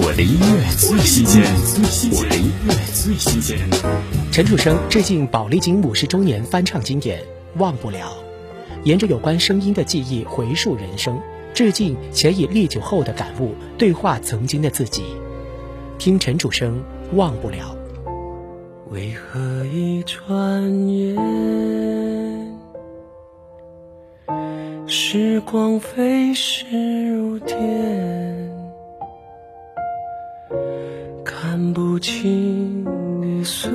我的音乐最新鲜，我的音乐最新鲜。陈楚生致敬宝丽金五十周年翻唱经典《忘不了》，沿着有关声音的记忆回溯人生，致敬且以历久后的感悟对话曾经的自己。听陈楚生《忘不了》。为何一转眼，时光飞逝如电，看不清的岁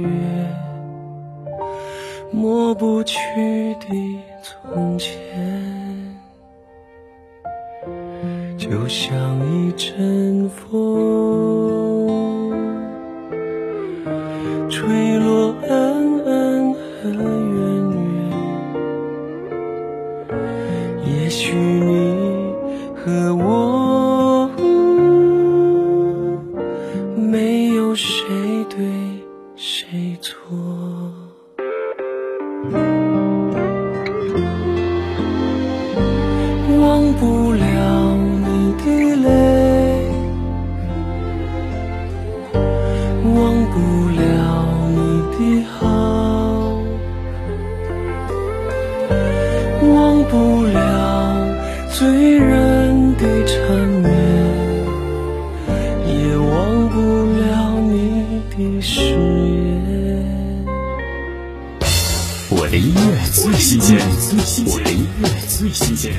月，抹不去的从前，就像一阵风。吹落恩恩和怨怨，也许你和我有谁对谁错，忘不了你的泪，忘不了你。的好，忘不了醉人的缠绵，你誓言。我的音乐最新鲜，我的音乐最新鲜。